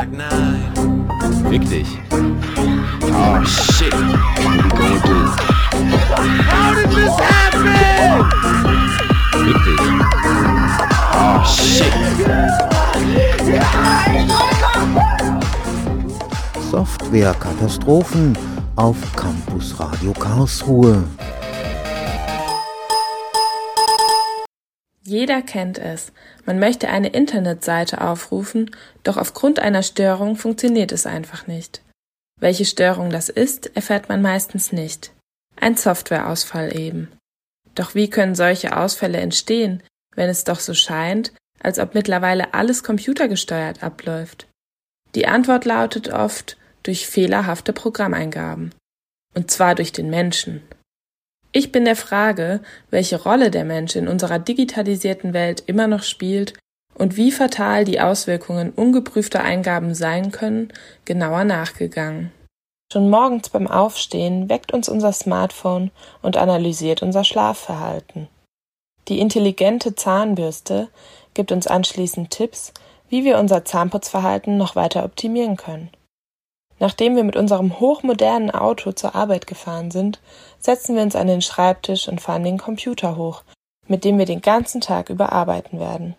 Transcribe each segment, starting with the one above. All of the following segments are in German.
Fick dich. Oh shit. How did this happen? Fick dich. Oh shit. Softwarekatastrophen auf Campus Radio Karlsruhe. Jeder kennt es. Man möchte eine Internetseite aufrufen, doch aufgrund einer Störung funktioniert es einfach nicht. Welche Störung das ist, erfährt man meistens nicht. Ein Softwareausfall eben. Doch wie können solche Ausfälle entstehen, wenn es doch so scheint, als ob mittlerweile alles computergesteuert abläuft? Die Antwort lautet oft durch fehlerhafte Programmeingaben. Und zwar durch den Menschen. Ich bin der Frage, welche Rolle der Mensch in unserer digitalisierten Welt immer noch spielt und wie fatal die Auswirkungen ungeprüfter Eingaben sein können, genauer nachgegangen. Schon morgens beim Aufstehen weckt uns unser Smartphone und analysiert unser Schlafverhalten. Die intelligente Zahnbürste gibt uns anschließend Tipps, wie wir unser Zahnputzverhalten noch weiter optimieren können. Nachdem wir mit unserem hochmodernen Auto zur Arbeit gefahren sind, setzen wir uns an den Schreibtisch und fahren den Computer hoch, mit dem wir den ganzen Tag über arbeiten werden.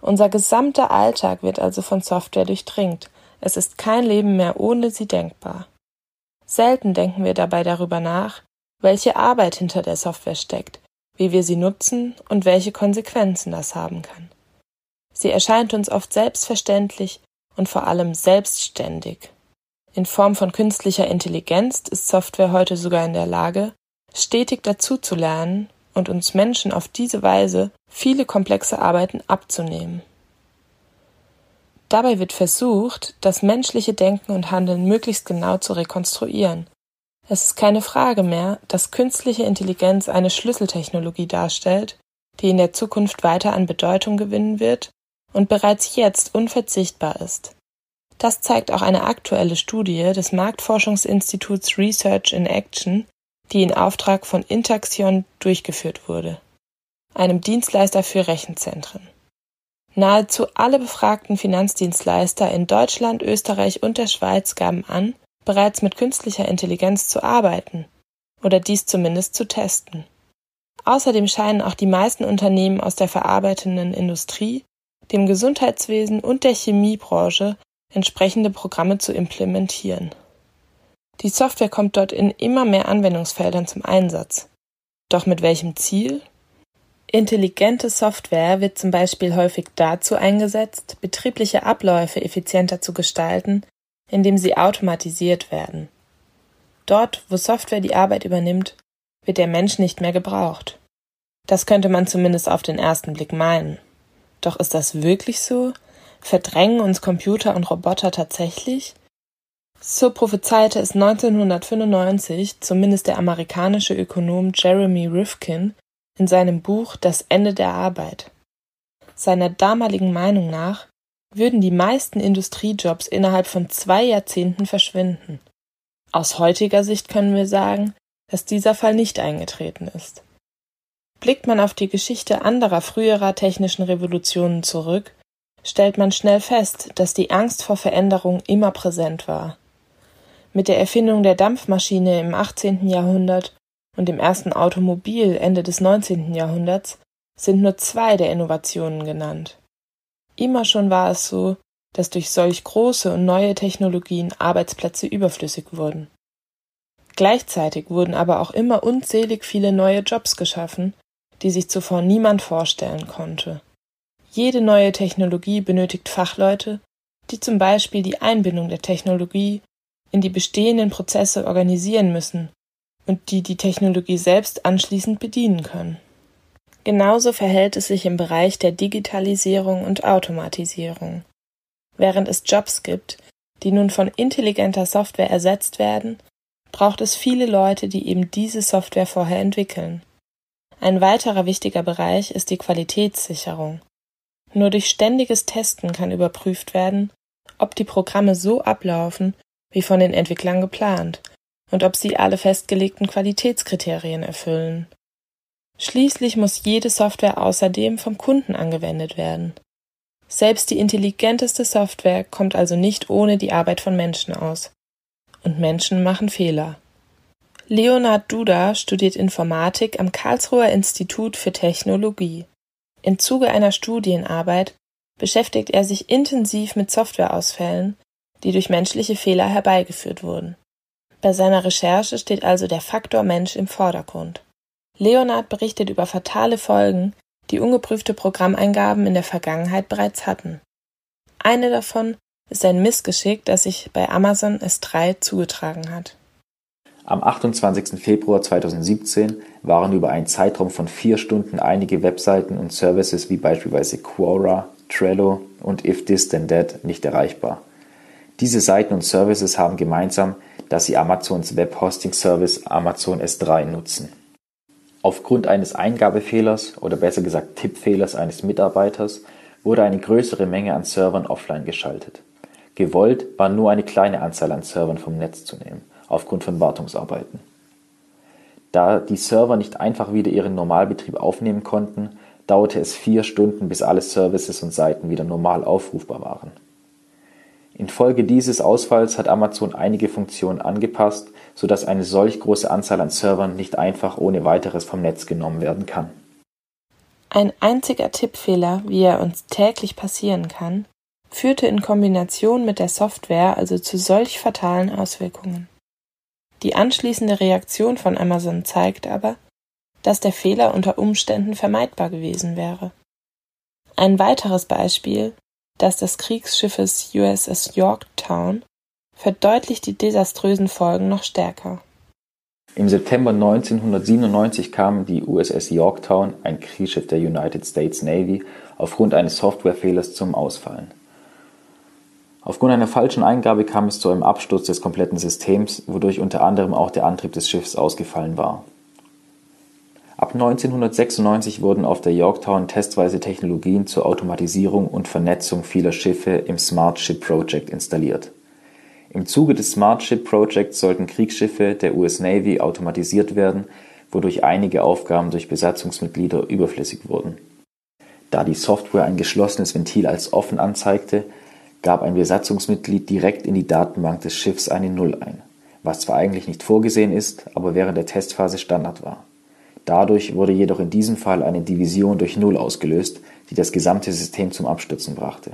Unser gesamter Alltag wird also von Software durchdringt. Es ist kein Leben mehr ohne sie denkbar. Selten denken wir dabei darüber nach, welche Arbeit hinter der Software steckt, wie wir sie nutzen und welche Konsequenzen das haben kann. Sie erscheint uns oft selbstverständlich und vor allem selbstständig. In Form von künstlicher Intelligenz ist Software heute sogar in der Lage, stetig dazuzulernen und uns Menschen auf diese Weise viele komplexe Arbeiten abzunehmen. Dabei wird versucht, das menschliche Denken und Handeln möglichst genau zu rekonstruieren. Es ist keine Frage mehr, dass künstliche Intelligenz eine Schlüsseltechnologie darstellt, die in der Zukunft weiter an Bedeutung gewinnen wird und bereits jetzt unverzichtbar ist. Das zeigt auch eine aktuelle Studie des Marktforschungsinstituts Research in Action, die in Auftrag von Intaxion durchgeführt wurde, einem Dienstleister für Rechenzentren. Nahezu alle befragten Finanzdienstleister in Deutschland, Österreich und der Schweiz gaben an, bereits mit künstlicher Intelligenz zu arbeiten oder dies zumindest zu testen. Außerdem scheinen auch die meisten Unternehmen aus der verarbeitenden Industrie, dem Gesundheitswesen und der Chemiebranche entsprechende Programme zu implementieren. Die Software kommt dort in immer mehr Anwendungsfeldern zum Einsatz. Doch mit welchem Ziel? Intelligente Software wird zum Beispiel häufig dazu eingesetzt, betriebliche Abläufe effizienter zu gestalten, indem sie automatisiert werden. Dort, wo Software die Arbeit übernimmt, wird der Mensch nicht mehr gebraucht. Das könnte man zumindest auf den ersten Blick meinen. Doch ist das wirklich so? Verdrängen uns Computer und Roboter tatsächlich? So prophezeite es 1995 zumindest der amerikanische Ökonom Jeremy Rifkin in seinem Buch Das Ende der Arbeit. Seiner damaligen Meinung nach würden die meisten Industriejobs innerhalb von zwei Jahrzehnten verschwinden. Aus heutiger Sicht können wir sagen, dass dieser Fall nicht eingetreten ist. Blickt man auf die Geschichte anderer früherer technischen Revolutionen zurück, stellt man schnell fest, dass die Angst vor Veränderung immer präsent war. Mit der Erfindung der Dampfmaschine im 18. Jahrhundert und dem ersten Automobil Ende des 19. Jahrhunderts sind nur zwei der Innovationen genannt. Immer schon war es so, dass durch solch große und neue Technologien Arbeitsplätze überflüssig wurden. Gleichzeitig wurden aber auch immer unzählig viele neue Jobs geschaffen, die sich zuvor niemand vorstellen konnte. Jede neue Technologie benötigt Fachleute, die zum Beispiel die Einbindung der Technologie in die bestehenden Prozesse organisieren müssen und die die Technologie selbst anschließend bedienen können. Genauso verhält es sich im Bereich der Digitalisierung und Automatisierung. Während es Jobs gibt, die nun von intelligenter Software ersetzt werden, braucht es viele Leute, die eben diese Software vorher entwickeln. Ein weiterer wichtiger Bereich ist die Qualitätssicherung. Nur durch ständiges Testen kann überprüft werden, ob die Programme so ablaufen, wie von den Entwicklern geplant, und ob sie alle festgelegten Qualitätskriterien erfüllen. Schließlich muss jede Software außerdem vom Kunden angewendet werden. Selbst die intelligenteste Software kommt also nicht ohne die Arbeit von Menschen aus. Und Menschen machen Fehler. Leonard Duda studiert Informatik am Karlsruher Institut für Technologie. Im Zuge einer Studienarbeit beschäftigt er sich intensiv mit Softwareausfällen, die durch menschliche Fehler herbeigeführt wurden. Bei seiner Recherche steht also der Faktor Mensch im Vordergrund. Leonard berichtet über fatale Folgen, die ungeprüfte Programmeingaben in der Vergangenheit bereits hatten. Eine davon ist ein Missgeschick, das sich bei Amazon S3 zugetragen hat. Am 28. Februar 2017 waren über einen Zeitraum von vier Stunden einige Webseiten und Services wie beispielsweise Quora, Trello und If This Then That nicht erreichbar. Diese Seiten und Services haben gemeinsam, dass sie Amazons Web-Hosting-Service Amazon S3 nutzen. Aufgrund eines Eingabefehlers oder besser gesagt Tippfehlers eines Mitarbeiters wurde eine größere Menge an Servern offline geschaltet. Gewollt war nur eine kleine Anzahl an Servern vom Netz zu nehmen aufgrund von Wartungsarbeiten. Da die Server nicht einfach wieder ihren Normalbetrieb aufnehmen konnten, dauerte es vier Stunden, bis alle Services und Seiten wieder normal aufrufbar waren. Infolge dieses Ausfalls hat Amazon einige Funktionen angepasst, sodass eine solch große Anzahl an Servern nicht einfach ohne weiteres vom Netz genommen werden kann. Ein einziger Tippfehler, wie er uns täglich passieren kann, führte in Kombination mit der Software also zu solch fatalen Auswirkungen. Die anschließende Reaktion von Amazon zeigt aber, dass der Fehler unter Umständen vermeidbar gewesen wäre. Ein weiteres Beispiel, das des Kriegsschiffes USS Yorktown, verdeutlicht die desaströsen Folgen noch stärker. Im September 1997 kam die USS Yorktown, ein Kriegsschiff der United States Navy, aufgrund eines Softwarefehlers zum Ausfallen. Aufgrund einer falschen Eingabe kam es zu einem Absturz des kompletten Systems, wodurch unter anderem auch der Antrieb des Schiffs ausgefallen war. Ab 1996 wurden auf der Yorktown testweise Technologien zur Automatisierung und Vernetzung vieler Schiffe im Smart Ship Project installiert. Im Zuge des Smart Ship Projects sollten Kriegsschiffe der US Navy automatisiert werden, wodurch einige Aufgaben durch Besatzungsmitglieder überflüssig wurden. Da die Software ein geschlossenes Ventil als offen anzeigte, gab ein Besatzungsmitglied direkt in die Datenbank des Schiffs eine Null ein, was zwar eigentlich nicht vorgesehen ist, aber während der Testphase Standard war. Dadurch wurde jedoch in diesem Fall eine Division durch Null ausgelöst, die das gesamte System zum Abstürzen brachte.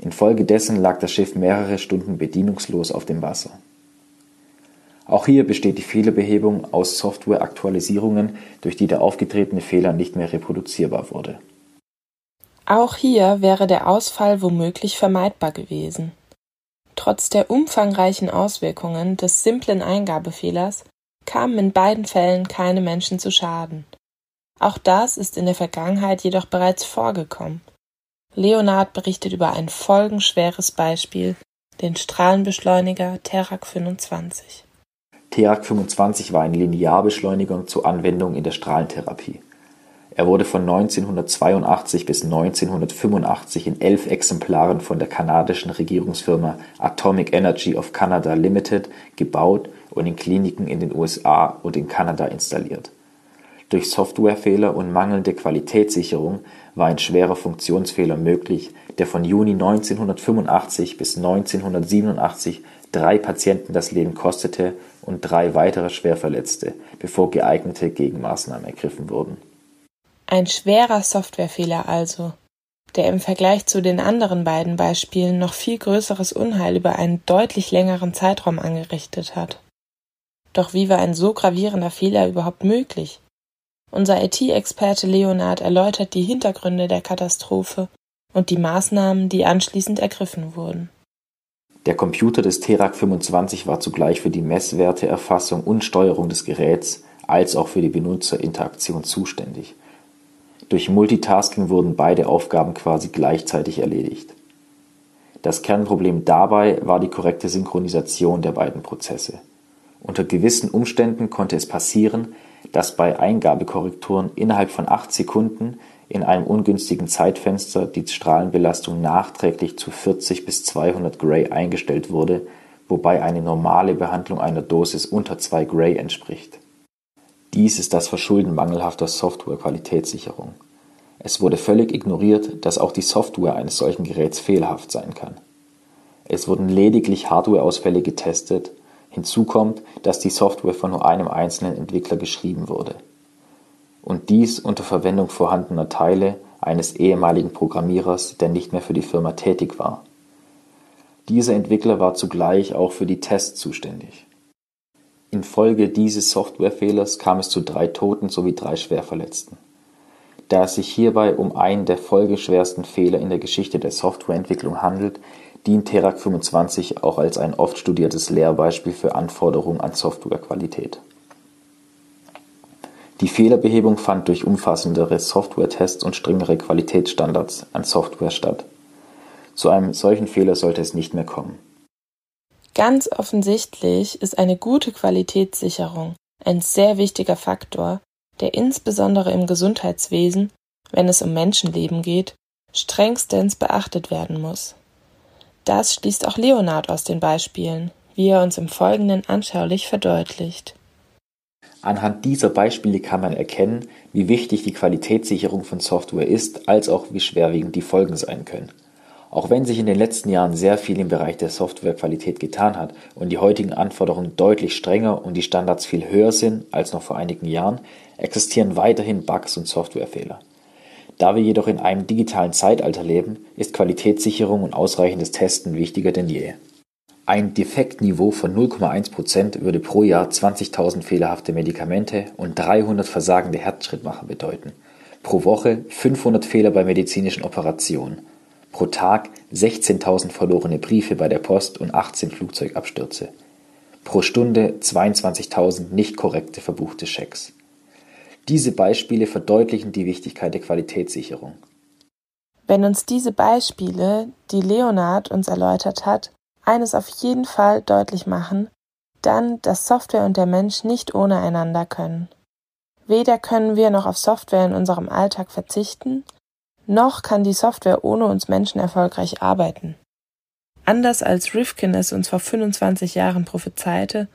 Infolgedessen lag das Schiff mehrere Stunden bedienungslos auf dem Wasser. Auch hier besteht die Fehlerbehebung aus Softwareaktualisierungen, durch die der aufgetretene Fehler nicht mehr reproduzierbar wurde auch hier wäre der Ausfall womöglich vermeidbar gewesen. Trotz der umfangreichen Auswirkungen des simplen Eingabefehlers kamen in beiden Fällen keine Menschen zu Schaden. Auch das ist in der Vergangenheit jedoch bereits vorgekommen. Leonard berichtet über ein folgenschweres Beispiel, den Strahlenbeschleuniger Terak 25. Terak 25 war ein Linearbeschleuniger zur Anwendung in der Strahlentherapie. Er wurde von 1982 bis 1985 in elf Exemplaren von der kanadischen Regierungsfirma Atomic Energy of Canada Limited gebaut und in Kliniken in den USA und in Kanada installiert. Durch Softwarefehler und mangelnde Qualitätssicherung war ein schwerer Funktionsfehler möglich, der von Juni 1985 bis 1987 drei Patienten das Leben kostete und drei weitere schwer verletzte, bevor geeignete Gegenmaßnahmen ergriffen wurden ein schwerer Softwarefehler also, der im Vergleich zu den anderen beiden Beispielen noch viel größeres Unheil über einen deutlich längeren Zeitraum angerichtet hat. Doch wie war ein so gravierender Fehler überhaupt möglich? Unser IT-Experte Leonard erläutert die Hintergründe der Katastrophe und die Maßnahmen, die anschließend ergriffen wurden. Der Computer des Terak 25 war zugleich für die Messwerteerfassung und Steuerung des Geräts als auch für die Benutzerinteraktion zuständig durch Multitasking wurden beide Aufgaben quasi gleichzeitig erledigt. Das Kernproblem dabei war die korrekte Synchronisation der beiden Prozesse. Unter gewissen Umständen konnte es passieren, dass bei Eingabekorrekturen innerhalb von acht Sekunden in einem ungünstigen Zeitfenster die Strahlenbelastung nachträglich zu 40 bis 200 Gray eingestellt wurde, wobei eine normale Behandlung einer Dosis unter 2 Gray entspricht dies ist das Verschulden mangelhafter Software-Qualitätssicherung. Es wurde völlig ignoriert, dass auch die Software eines solchen Geräts fehlerhaft sein kann. Es wurden lediglich Hardwareausfälle getestet, hinzu kommt, dass die Software von nur einem einzelnen Entwickler geschrieben wurde. Und dies unter Verwendung vorhandener Teile eines ehemaligen Programmierers, der nicht mehr für die Firma tätig war. Dieser Entwickler war zugleich auch für die Tests zuständig. Infolge dieses Softwarefehlers kam es zu drei Toten sowie drei Schwerverletzten. Da es sich hierbei um einen der folgeschwersten Fehler in der Geschichte der Softwareentwicklung handelt, dient Terak 25 auch als ein oft studiertes Lehrbeispiel für Anforderungen an Softwarequalität. Die Fehlerbehebung fand durch umfassendere Softwaretests und strengere Qualitätsstandards an Software statt. Zu einem solchen Fehler sollte es nicht mehr kommen. Ganz offensichtlich ist eine gute Qualitätssicherung ein sehr wichtiger Faktor, der insbesondere im Gesundheitswesen, wenn es um Menschenleben geht, strengstens beachtet werden muss. Das schließt auch Leonard aus den Beispielen, wie er uns im Folgenden anschaulich verdeutlicht. Anhand dieser Beispiele kann man erkennen, wie wichtig die Qualitätssicherung von Software ist, als auch wie schwerwiegend die Folgen sein können. Auch wenn sich in den letzten Jahren sehr viel im Bereich der Softwarequalität getan hat und die heutigen Anforderungen deutlich strenger und die Standards viel höher sind als noch vor einigen Jahren, existieren weiterhin Bugs und Softwarefehler. Da wir jedoch in einem digitalen Zeitalter leben, ist Qualitätssicherung und ausreichendes Testen wichtiger denn je. Ein Defektniveau von 0,1% würde pro Jahr 20.000 fehlerhafte Medikamente und 300 versagende Herzschrittmacher bedeuten. Pro Woche 500 Fehler bei medizinischen Operationen. Pro Tag 16.000 verlorene Briefe bei der Post und 18 Flugzeugabstürze. Pro Stunde 22.000 nicht korrekte verbuchte Schecks. Diese Beispiele verdeutlichen die Wichtigkeit der Qualitätssicherung. Wenn uns diese Beispiele, die Leonard uns erläutert hat, eines auf jeden Fall deutlich machen, dann, dass Software und der Mensch nicht ohne einander können. Weder können wir noch auf Software in unserem Alltag verzichten, noch kann die Software ohne uns Menschen erfolgreich arbeiten. Anders als Rifkin es uns vor 25 Jahren prophezeite,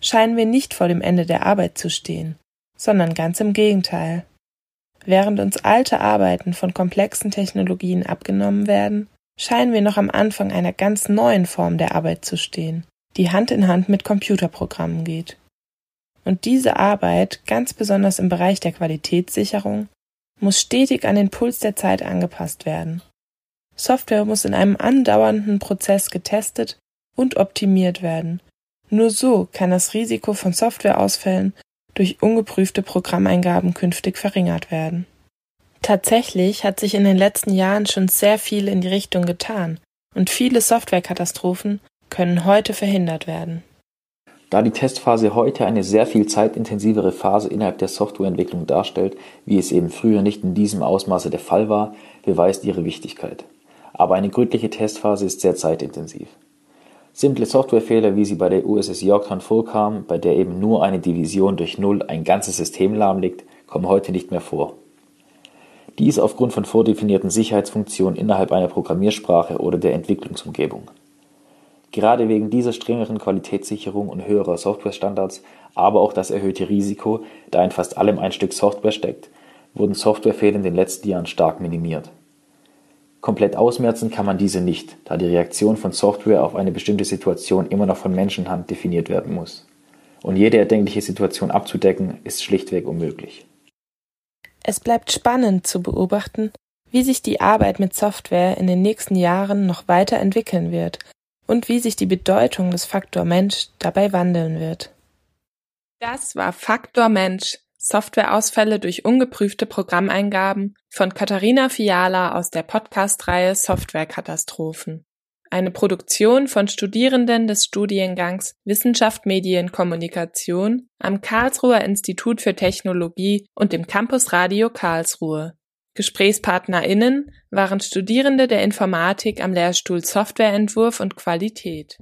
scheinen wir nicht vor dem Ende der Arbeit zu stehen sondern ganz im Gegenteil. Während uns alte Arbeiten von komplexen Technologien abgenommen werden, scheinen wir noch am Anfang einer ganz neuen Form der Arbeit zu stehen, die Hand in Hand mit Computerprogrammen geht. Und diese Arbeit, ganz besonders im Bereich der Qualitätssicherung, muss stetig an den Puls der Zeit angepasst werden. Software muss in einem andauernden Prozess getestet und optimiert werden. Nur so kann das Risiko von Softwareausfällen durch ungeprüfte Programmeingaben künftig verringert werden. Tatsächlich hat sich in den letzten Jahren schon sehr viel in die Richtung getan und viele Softwarekatastrophen können heute verhindert werden. Da die Testphase heute eine sehr viel zeitintensivere Phase innerhalb der Softwareentwicklung darstellt, wie es eben früher nicht in diesem Ausmaße der Fall war, beweist ihre Wichtigkeit. Aber eine gründliche Testphase ist sehr zeitintensiv. Simple Softwarefehler, wie sie bei der USS Yorktown vorkamen, bei der eben nur eine Division durch Null ein ganzes System lahmlegt, kommen heute nicht mehr vor. Dies aufgrund von vordefinierten Sicherheitsfunktionen innerhalb einer Programmiersprache oder der Entwicklungsumgebung. Gerade wegen dieser strengeren Qualitätssicherung und höherer Softwarestandards, aber auch das erhöhte Risiko, da in fast allem ein Stück Software steckt, wurden Softwarefehler in den letzten Jahren stark minimiert. Komplett ausmerzen kann man diese nicht, da die Reaktion von Software auf eine bestimmte Situation immer noch von Menschenhand definiert werden muss. Und jede erdenkliche Situation abzudecken, ist schlichtweg unmöglich. Es bleibt spannend zu beobachten, wie sich die Arbeit mit Software in den nächsten Jahren noch weiter entwickeln wird und wie sich die Bedeutung des Faktor Mensch dabei wandeln wird. Das war Faktor Mensch, Softwareausfälle durch ungeprüfte Programmeingaben von Katharina Fiala aus der Podcast-Reihe Softwarekatastrophen. Eine Produktion von Studierenden des Studiengangs Wissenschaft Medien Kommunikation am Karlsruher Institut für Technologie und dem Campus Radio Karlsruhe. GesprächspartnerInnen waren Studierende der Informatik am Lehrstuhl Softwareentwurf und Qualität